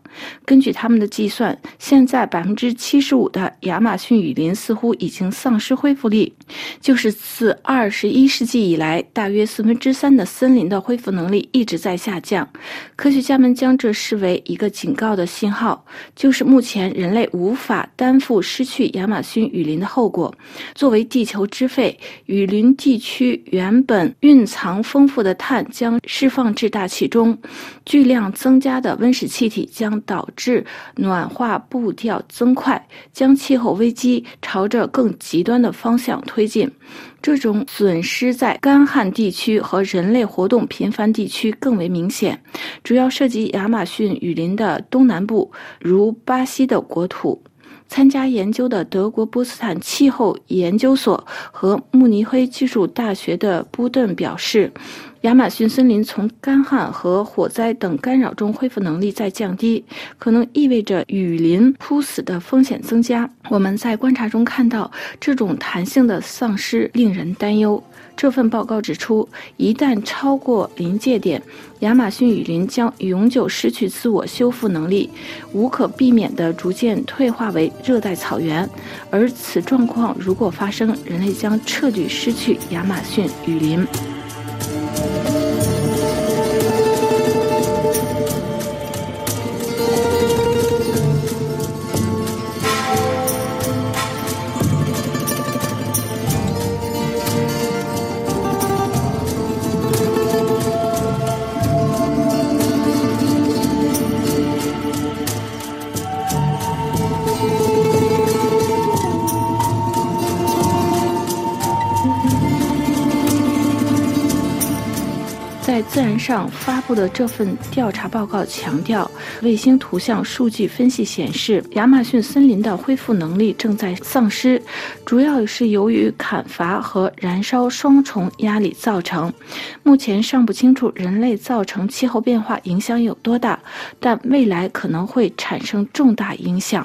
根据他们的计算，现在百分之七十五的亚马逊雨林似乎已经丧失恢复力，就是自二十一世纪以来大约四分之之三的森林的恢复能力一直在下降。科学家们将这视为一个警告的信号，就是目前人类无法担负失去亚马逊雨林的后果。作为地球之肺，雨林地区原本蕴藏丰富的碳将释放至大气中，巨量增加的温室气体将导致暖化步调增快，将气候危机朝着更极端的方向推进。这种损失在干旱地区和人类活动频繁地区更为明显，主要涉及亚马逊雨林的东南部，如巴西的国土。参加研究的德国波茨坦气候研究所和慕尼黑技术大学的布顿表示。亚马逊森林从干旱和火灾等干扰中恢复能力在降低，可能意味着雨林枯死的风险增加。我们在观察中看到这种弹性的丧失令人担忧。这份报告指出，一旦超过临界点，亚马逊雨林将永久失去自我修复能力，无可避免地逐渐退化为热带草原。而此状况如果发生，人类将彻底失去亚马逊雨林。Thank you. 在《自然》上发布的这份调查报告强调，卫星图像数据分析显示，亚马逊森林的恢复能力正在丧失，主要是由于砍伐和燃烧双重压力造成。目前尚不清楚人类造成气候变化影响有多大，但未来可能会产生重大影响。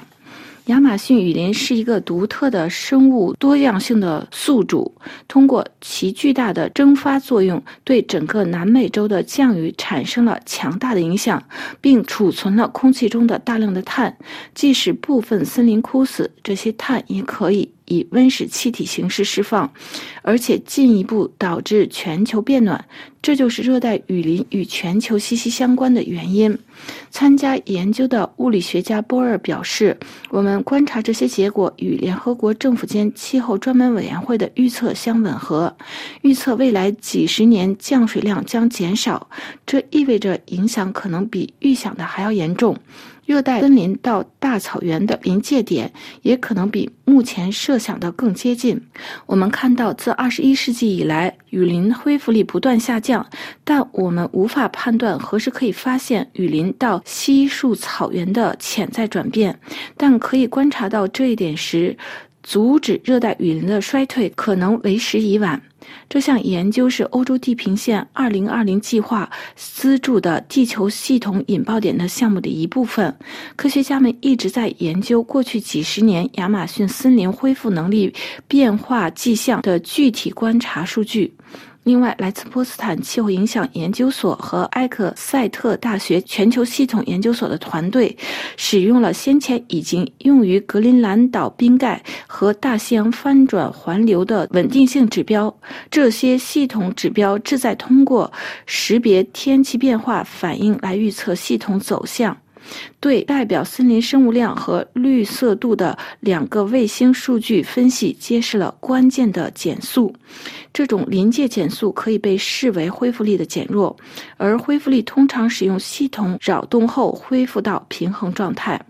亚马逊雨林是一个独特的生物多样性的宿主，通过其巨大的蒸发作用，对整个南美洲的降雨产生了强大的影响，并储存了空气中的大量的碳。即使部分森林枯死，这些碳也可以。以温室气体形式释放，而且进一步导致全球变暖，这就是热带雨林与全球息息相关的原因。参加研究的物理学家波尔表示：“我们观察这些结果与联合国政府间气候专门委员会的预测相吻合，预测未来几十年降水量将减少，这意味着影响可能比预想的还要严重。”热带森林到大草原的临界点也可能比目前设想的更接近。我们看到，自21世纪以来，雨林恢复力不断下降，但我们无法判断何时可以发现雨林到稀树草原的潜在转变。但可以观察到这一点时，阻止热带雨林的衰退可能为时已晚。这项研究是欧洲地平线2020计划资助的地球系统引爆点的项目的一部分。科学家们一直在研究过去几十年亚马逊森林恢复能力变化迹象的具体观察数据。另外，来自波茨坦气候影响研究所和埃克塞特大学全球系统研究所的团队，使用了先前已经用于格陵兰岛冰盖和大西洋翻转环流的稳定性指标。这些系统指标旨在通过识别天气变化反应来预测系统走向。对代表森林生物量和绿色度的两个卫星数据分析揭示了关键的减速。这种临界减速可以被视为恢复力的减弱，而恢复力通常使用系统扰动后恢复到平衡状态。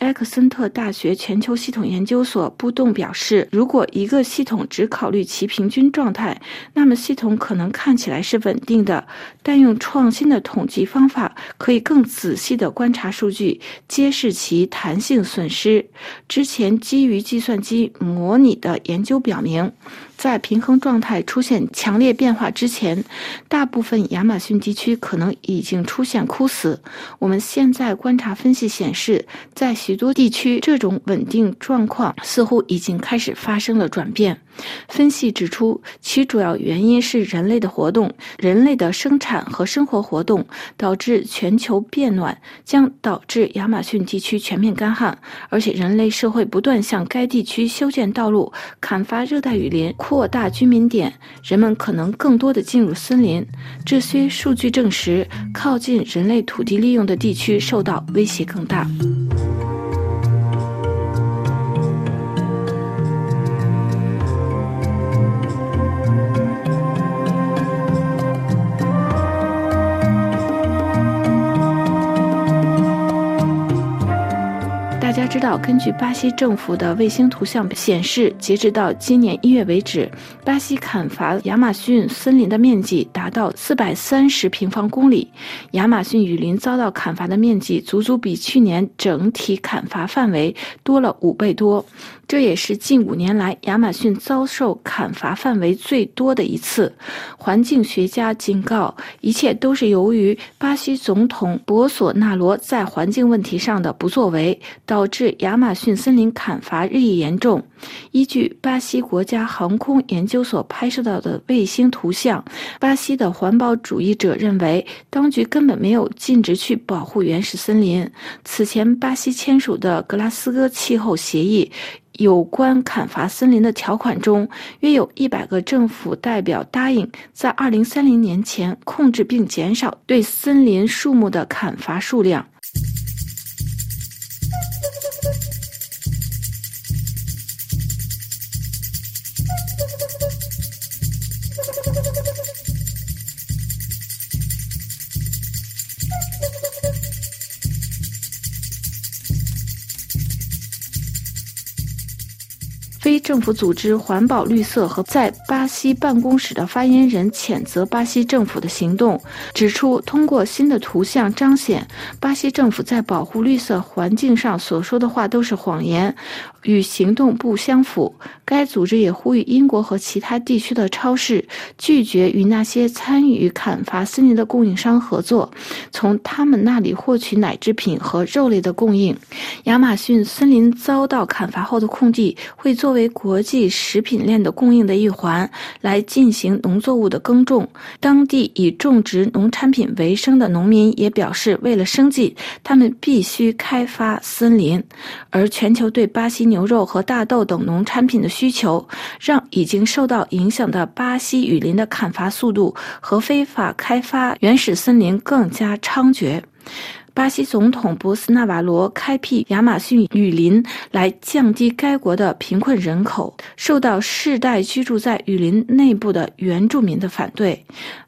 埃克森特大学全球系统研究所布动表示，如果一个系统只考虑其平均状态，那么系统可能看起来是稳定的。但用创新的统计方法，可以更仔细地观察数据，揭示其弹性损失。之前基于计算机模拟的研究表明。在平衡状态出现强烈变化之前，大部分亚马逊地区可能已经出现枯死。我们现在观察分析显示，在许多地区，这种稳定状况似乎已经开始发生了转变。分析指出，其主要原因是人类的活动，人类的生产和生活活动导致全球变暖，将导致亚马逊地区全面干旱，而且人类社会不断向该地区修建道路、砍伐热带雨林、扩大居民点，人们可能更多的进入森林。这些数据证实，靠近人类土地利用的地区受到威胁更大。家知道，根据巴西政府的卫星图像显示，截止到今年一月为止，巴西砍伐亚马逊森林的面积达到四百三十平方公里，亚马逊雨林遭到砍伐的面积足足比去年整体砍伐范围多了五倍多。这也是近五年来亚马逊遭受砍伐范围最多的一次。环境学家警告，一切都是由于巴西总统博索纳罗在环境问题上的不作为，导致亚马逊森林砍伐日益严重。依据巴西国家航空研究所拍摄到的卫星图像，巴西的环保主义者认为，当局根本没有禁止去保护原始森林。此前，巴西签署的格拉斯哥气候协议。有关砍伐森林的条款中，约有一百个政府代表答应在二零三零年前控制并减少对森林树木的砍伐数量。政府组织环保绿色和在巴西办公室的发言人谴责巴西政府的行动，指出通过新的图像彰显巴西政府在保护绿色环境上所说的话都是谎言。与行动不相符。该组织也呼吁英国和其他地区的超市拒绝与那些参与砍伐森林的供应商合作，从他们那里获取奶制品和肉类的供应。亚马逊森林遭到砍伐后的空地会作为国际食品链的供应的一环来进行农作物的耕种。当地以种植农产品为生的农民也表示，为了生计，他们必须开发森林。而全球对巴西牛。肉和大豆等农产品的需求，让已经受到影响的巴西雨林的砍伐速度和非法开发原始森林更加猖獗。巴西总统博斯纳瓦罗开辟亚马逊雨林来降低该国的贫困人口，受到世代居住在雨林内部的原住民的反对。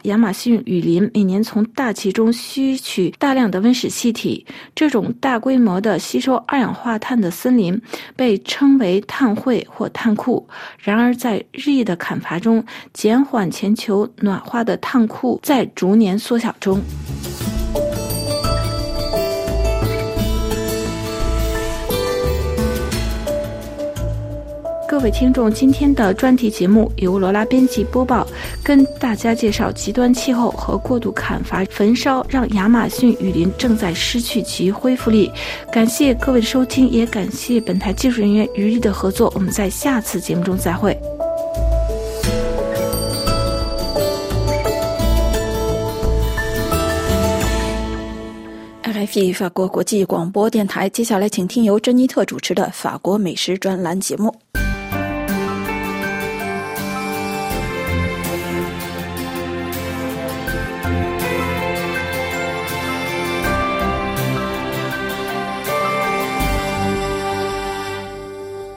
亚马逊雨林每年从大气中吸取大量的温室气体，这种大规模的吸收二氧化碳的森林被称为碳汇或碳库。然而，在日益的砍伐中，减缓全球暖化的碳库在逐年缩小中。各位听众，今天的专题节目由罗拉编辑播报，跟大家介绍极端气候和过度砍伐、焚烧，让亚马逊雨林正在失去其恢复力。感谢各位的收听，也感谢本台技术人员余力的合作。我们在下次节目中再会。RFI 法国国际广播电台，接下来请听由珍妮特主持的法国美食专栏节目。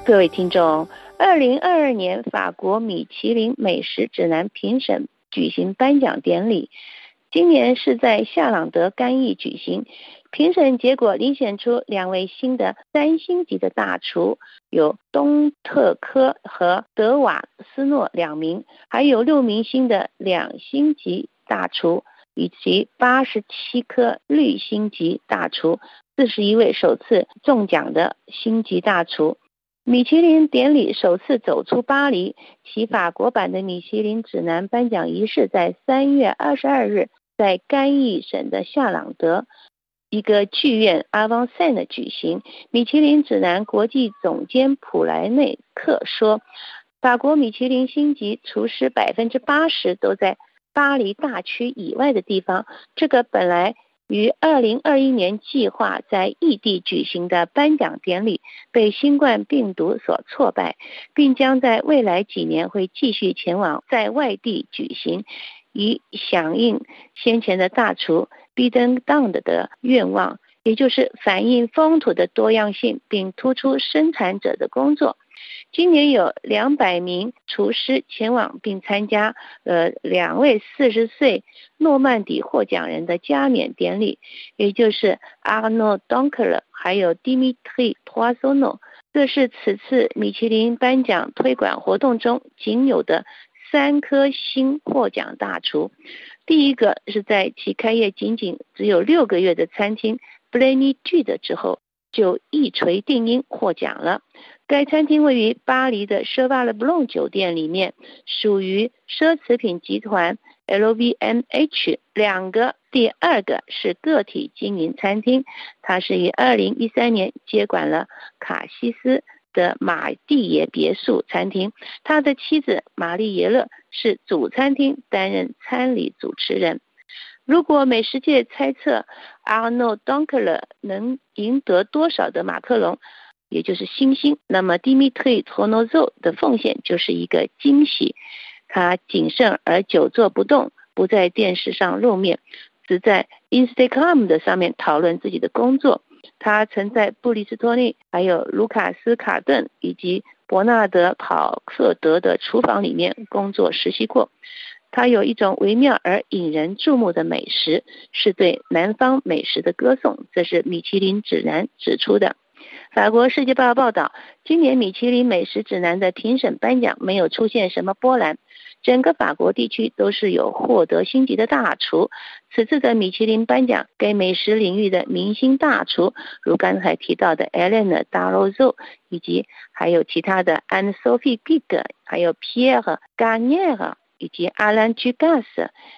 各位听众，二零二二年法国米其林美食指南评审举行颁奖典礼，今年是在夏朗德干邑举行。评审结果遴选出两位新的三星级的大厨，有东特科和德瓦斯诺两名，还有六名新的两星级大厨，以及八十七颗绿星级大厨，四十一位首次中奖的星级大厨。米其林典礼首次走出巴黎，其法国版的米其林指南颁奖仪式在三月二十二日在甘邑省的夏朗德。一个剧院阿旺塞的举行。米其林指南国际总监普莱内克说，法国米其林星级厨师百分之八十都在巴黎大区以外的地方。这个本来。于二零二一年计划在异地举行的颁奖典礼被新冠病毒所挫败，并将在未来几年会继续前往在外地举行，以响应先前的大厨 b i d e n d o n 的愿望，也就是反映风土的多样性，并突出生产者的工作。今年有两百名厨师前往并参加，呃，两位四十岁诺曼底获奖人的加冕典礼，也就是 Arnaud Donker 还有 Dimitri Poissonneau。这是此次米其林颁奖推广活动中仅有的三颗星获奖大厨。第一个是在其开业仅仅只有六个月的餐厅 b l a n y G 的之后，就一锤定音获奖了。该餐厅位于巴黎的舍瓦勒布隆酒店里面，属于奢侈品集团 LVMH。两个，第二个是个体经营餐厅，它是于二零一三年接管了卡西斯的马蒂耶别墅餐厅。他的妻子玛丽耶勒是主餐厅担任餐礼主持人。如果美食界猜测 Arnaud Donker 能赢得多少的马克龙？也就是星星，那么 dmitri t o n o z o 的奉献就是一个惊喜。他谨慎而久坐不动，不在电视上露面，只在 Instagram 的上面讨论自己的工作。他曾在布里斯托利、还有卢卡斯卡顿以及伯纳德考克德的厨房里面工作实习过。他有一种微妙而引人注目的美食，是对南方美食的歌颂。这是米其林指南指出的。法国《世界报》报道，今年米其林美食指南的评审颁奖没有出现什么波澜，整个法国地区都是有获得星级的大厨。此次的米其林颁奖给美食领域的明星大厨，如刚才提到的 Elena d a r o z o 以及还有其他的 Anne Sophie Big，还有 Pierre Garnier 以及 Alain Dugas、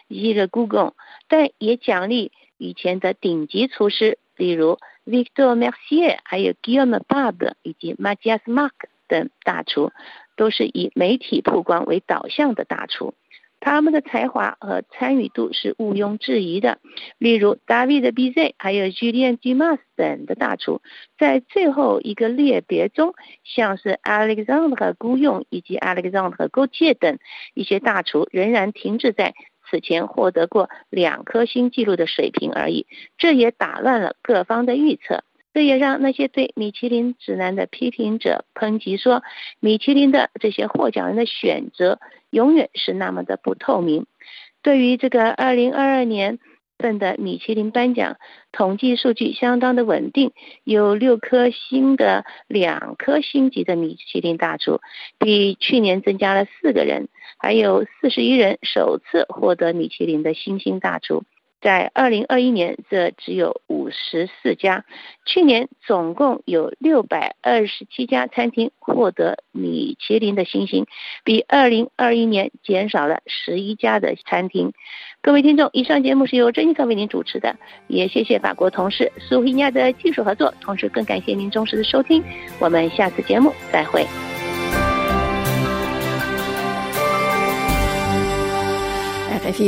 伊勒古贡，但也奖励以前的顶级厨师，例如。Victor Mercier，还有 Guillaume Bab 以及 Matthias Mark 等大厨，都是以媒体曝光为导向的大厨。他们的才华和参与度是毋庸置疑的。例如，David Bizet，还有 Julien Dumas 等的大厨，在最后一个列别中，像是 Alexandre Goujon 以及 Alexandre Gauthier 等一些大厨，仍然停滞在。此前获得过两颗星记录的水平而已，这也打乱了各方的预测，这也让那些对米其林指南的批评者抨击说，米其林的这些获奖人的选择永远是那么的不透明。对于这个二零二二年。份的米其林颁奖统计数据相当的稳定，有六颗星的、两颗星级的米其林大厨，比去年增加了四个人，还有四十一人首次获得米其林的星星大厨。在二零二一年，这只有五十四家。去年总共有六百二十七家餐厅获得米其林的星星，比二零二一年减少了十一家的餐厅。各位听众，以上节目是由珍妮特为您主持的，也谢谢法国同事苏菲亚的技术合作，同时更感谢您忠实的收听。我们下次节目再会。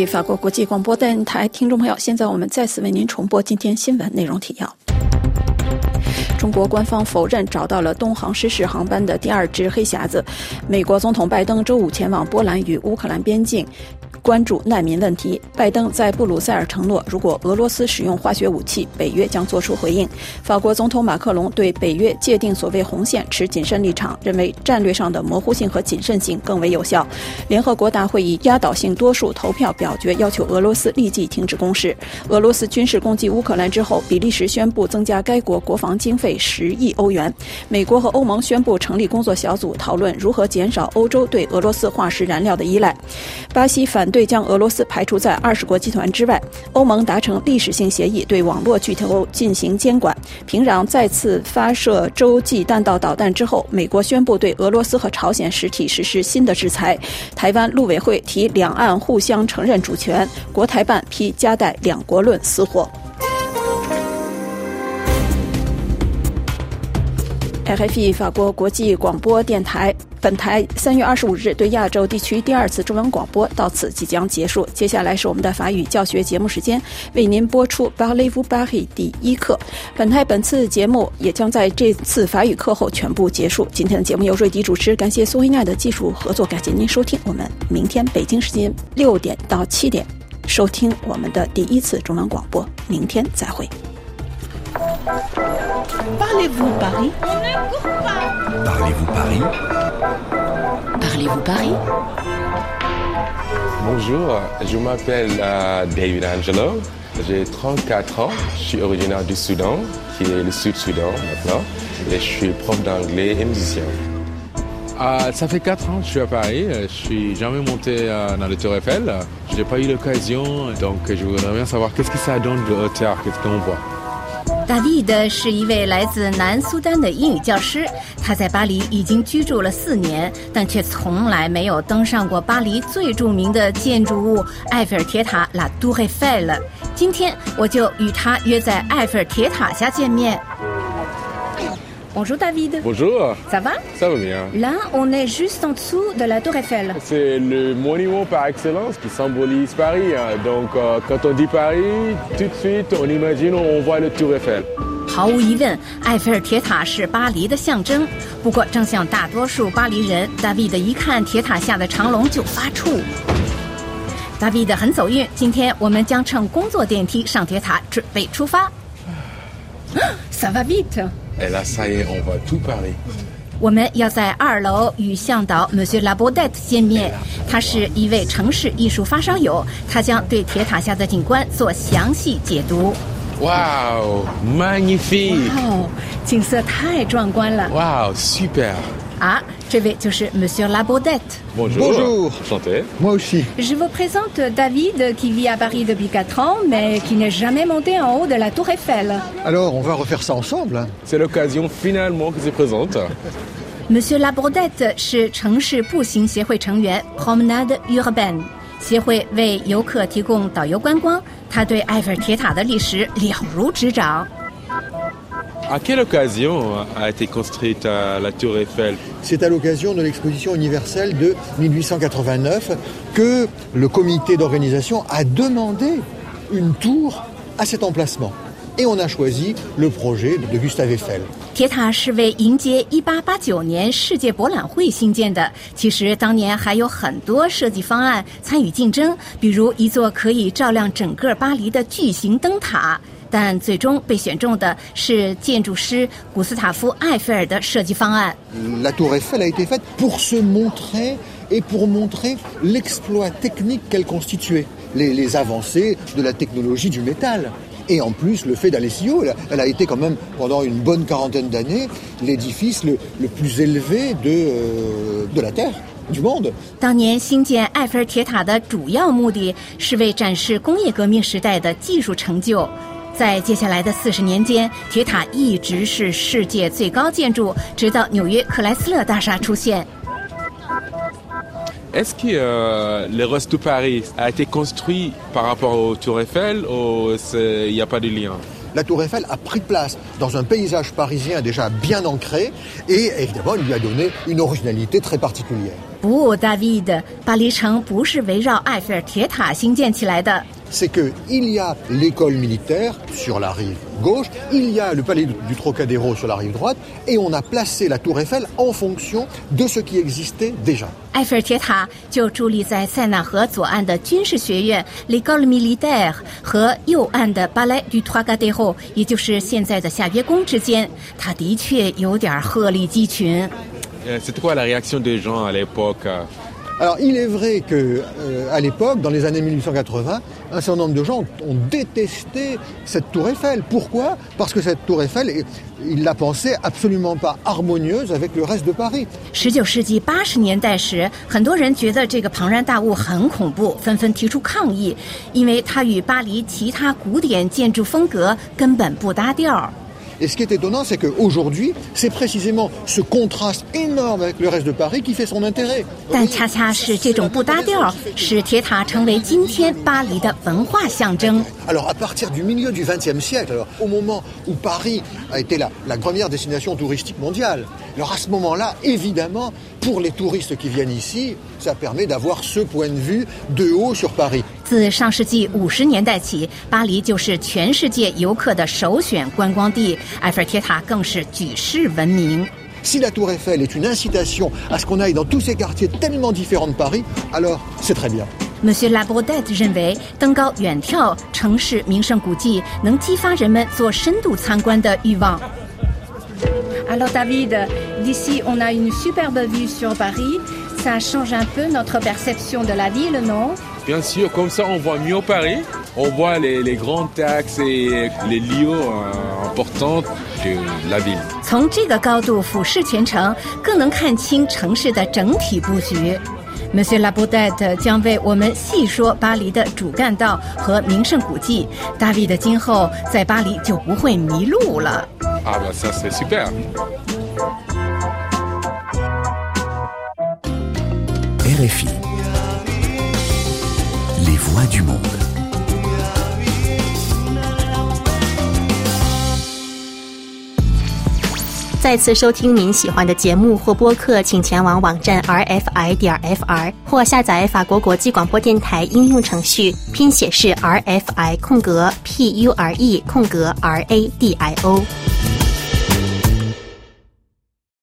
法国国际广播电台听众朋友，现在我们再次为您重播今天新闻内容提要。中国官方否认找到了东航失事航班的第二只黑匣子。美国总统拜登周五前往波兰与乌克兰边境。关注难民问题，拜登在布鲁塞尔承诺，如果俄罗斯使用化学武器，北约将作出回应。法国总统马克龙对北约界定所谓红线持谨慎立场，认为战略上的模糊性和谨慎性更为有效。联合国大会以压倒性多数投票表决要求俄罗斯立即停止攻势。俄罗斯军事攻击乌克兰之后，比利时宣布增加该国国防经费十亿欧元。美国和欧盟宣布成立工作小组，讨论如何减少欧洲对俄罗斯化石燃料的依赖。巴西反。对将俄罗斯排除在二十国集团之外，欧盟达成历史性协议，对网络巨头进行监管。平壤再次发射洲际弹道导弹之后，美国宣布对俄罗斯和朝鲜实体实施新的制裁。台湾陆委会提两岸互相承认主权，国台办批加代两国论死火。RFI 法国国际广播电台，本台三月二十五日对亚洲地区第二次中文广播到此即将结束。接下来是我们的法语教学节目时间，为您播出 Parlez-vous Paris 第一课。本台本次节目也将在这次法语课后全部结束。今天的节目由瑞迪主持，感谢苏维奈的技术合作，感谢您收听。我们明天北京时间六点到七点收听我们的第一次中文广播。明天再会。Parlez-vous Paris? Parlez-vous Paris? Parlez-vous Paris? Bonjour, je m'appelle euh, David Angelo, j'ai 34 ans, je suis originaire du Soudan, qui est le Sud-Soudan maintenant, et je suis prof d'anglais et musicien. Ah, ça fait 4 ans que je suis à Paris, je suis jamais monté euh, dans le Tour Eiffel, je n'ai pas eu l'occasion, donc je voudrais bien savoir qu'est-ce que ça donne de hauteur, qu'est-ce qu'on voit? 大力的是一位来自南苏丹的英语教师，他在巴黎已经居住了四年，但却从来没有登上过巴黎最著名的建筑物埃菲尔铁塔 La Tour Eiffel。今天我就与他约在埃菲尔铁塔下见面。Bonjour David. Bonjour. Ça va Ça va bien. Là, on est juste en dessous de la Tour Eiffel. C'est le monument par excellence qui symbolise Paris. hein. Donc euh, quand on dit Paris, tout de suite on imagine, on voit le Tour Eiffel. 毫无疑问，埃菲尔铁塔是巴黎的象征。不过，正像大多数巴黎人，大卫的一看铁塔下的长龙就发怵。大卫的很走运，今天我们将乘工作电梯上铁塔，准备出发。Ça va vite。 我们要在二楼与向导 Monsieur Labaudet 见面，他是一位城市艺术发烧友，他将对铁塔下的景观做详细解读。Waouh, magnifique 哦，景色太壮观了 Waouh, super 啊！这位就是 Monsieur Labaudet。 Bonjour. Bonjour. Enchanté. Moi aussi. Je vous présente David qui vit à Paris depuis 4 ans, mais qui n'est jamais monté en haut de la Tour Eiffel. Alors, on va refaire ça ensemble. hein. C'est l'occasion finalement qui se présente. Monsieur Labaudet 是城市步行协会成员 Promenade Urbaine 协会为游客提供导游观光，他对埃菲尔铁塔的历史了如指掌。 À quelle occasion a été construite euh, la Tour Eiffel C'est à l'occasion de l'exposition universelle de 1889 que le comité d'organisation a demandé une tour à cet emplacement. Et on a choisi le projet de Gustave Eiffel. 铁塔是为迎接1889年世界博览会兴建的。其实当年还有很多设计方案参与竞争，比如一座可以照亮整个巴黎的巨型灯塔。 但最终被选中的是建筑师古斯塔夫·埃菲尔的设计方案。La tour Eiffel a été faite pour se montrer et pour montrer l'exploit technique qu'elle constituait, les, les avancées de la technologie du métal. Et en plus, le fait d'aller si haut, elle a, été quand même, pendant une bonne quarantaine d'années, l'édifice le, le plus élevé de, euh, de la Terre, du monde. 当年兴建埃菲尔铁塔的主要目的是为展示工业革命时代的技术成就。在接下来的四十年间，铁塔一直是世界最高建筑，直到纽约克莱斯勒大厦出现。Est-ce que euh, le reste de Paris a été construit par rapport au Tour Eiffel ou c'est- il n'y a pas de lien La tour Eiffel a pris place dans un paysage parisien déjà bien ancré et évidemment, lui a donné une originalité très particulière. 不，大卫的巴黎城不是围绕埃菲尔铁塔兴建起来的。c'est qu'il y a l'école militaire sur la rive gauche, il y a le palais du Trocadéro sur la rive droite, et on a placé la tour Eiffel en fonction de ce qui existait déjà. 埃菲尔铁塔就伫立在塞纳河左岸的军事学院 L'École Militaire 和右岸的 Palais du Trocadéro，也就是现在的夏约宫之间。它的确有点鹤立鸡群。 Euh, C'était quoi la réaction des gens à l'époque euh Alors il est vrai que euh, à l'époque, dans les années 1880, un certain nombre de gens ont détesté cette tour Eiffel. Pourquoi Parce que cette tour Eiffel, est- ils la pensaient absolument pas harmonieuse avec le reste de Paris. 十九世纪八十年代时，很多人觉得这个庞然大物很恐怖，纷纷提出抗议，因为它与巴黎其他古典建筑风格根本不搭调。 Et ce qui est étonnant, c'est qu'aujourd'hui, c'est précisément ce contraste énorme avec le reste de Paris qui fait son intérêt. 但恰恰是这种不搭调，使铁塔成为今天巴黎的文化象征。 Alors, à partir du milieu du XXe siècle, alors, au moment où Paris a été la, la première destination touristique mondiale, alors à ce moment-là, évidemment, pour les touristes qui viennent ici, ça permet d'avoir ce point de vue de haut sur Paris. 自上世纪五十年代起，巴黎就是全世界游客的首选观光地，埃菲尔铁塔更是举世闻名。 Si la tour Eiffel est une incitation à ce qu'on aille dans tous ces quartiers tellement différents de Paris, alors c'est très bien. Monsieur Labordette 认为，登高远眺城市名胜古迹，能激发人们做深度参观的欲望。 Alors David, d'ici on a une superbe vue sur Paris. Ça change un peu notre perception de la ville, non Bien sûr, comme ça on voit mieux Paris. On voit les, les grands axes et les lieux euh, importants de la ville. 从这个高度俯视全城，更能看清城市的整体布局。Monsieur Labordette 将为我们细说巴黎的主干道和名胜古迹。大卫的今后在巴黎就不会迷路了。 Ah bah ça c'est super. RFI. Les voix du monde. 再次收听您喜欢的节目或播客，请前往网站 rfi 点 fr 或下载法国国际广播电台应用程序，拼写是 rfi 空格 p u r e 空格 r a d i o。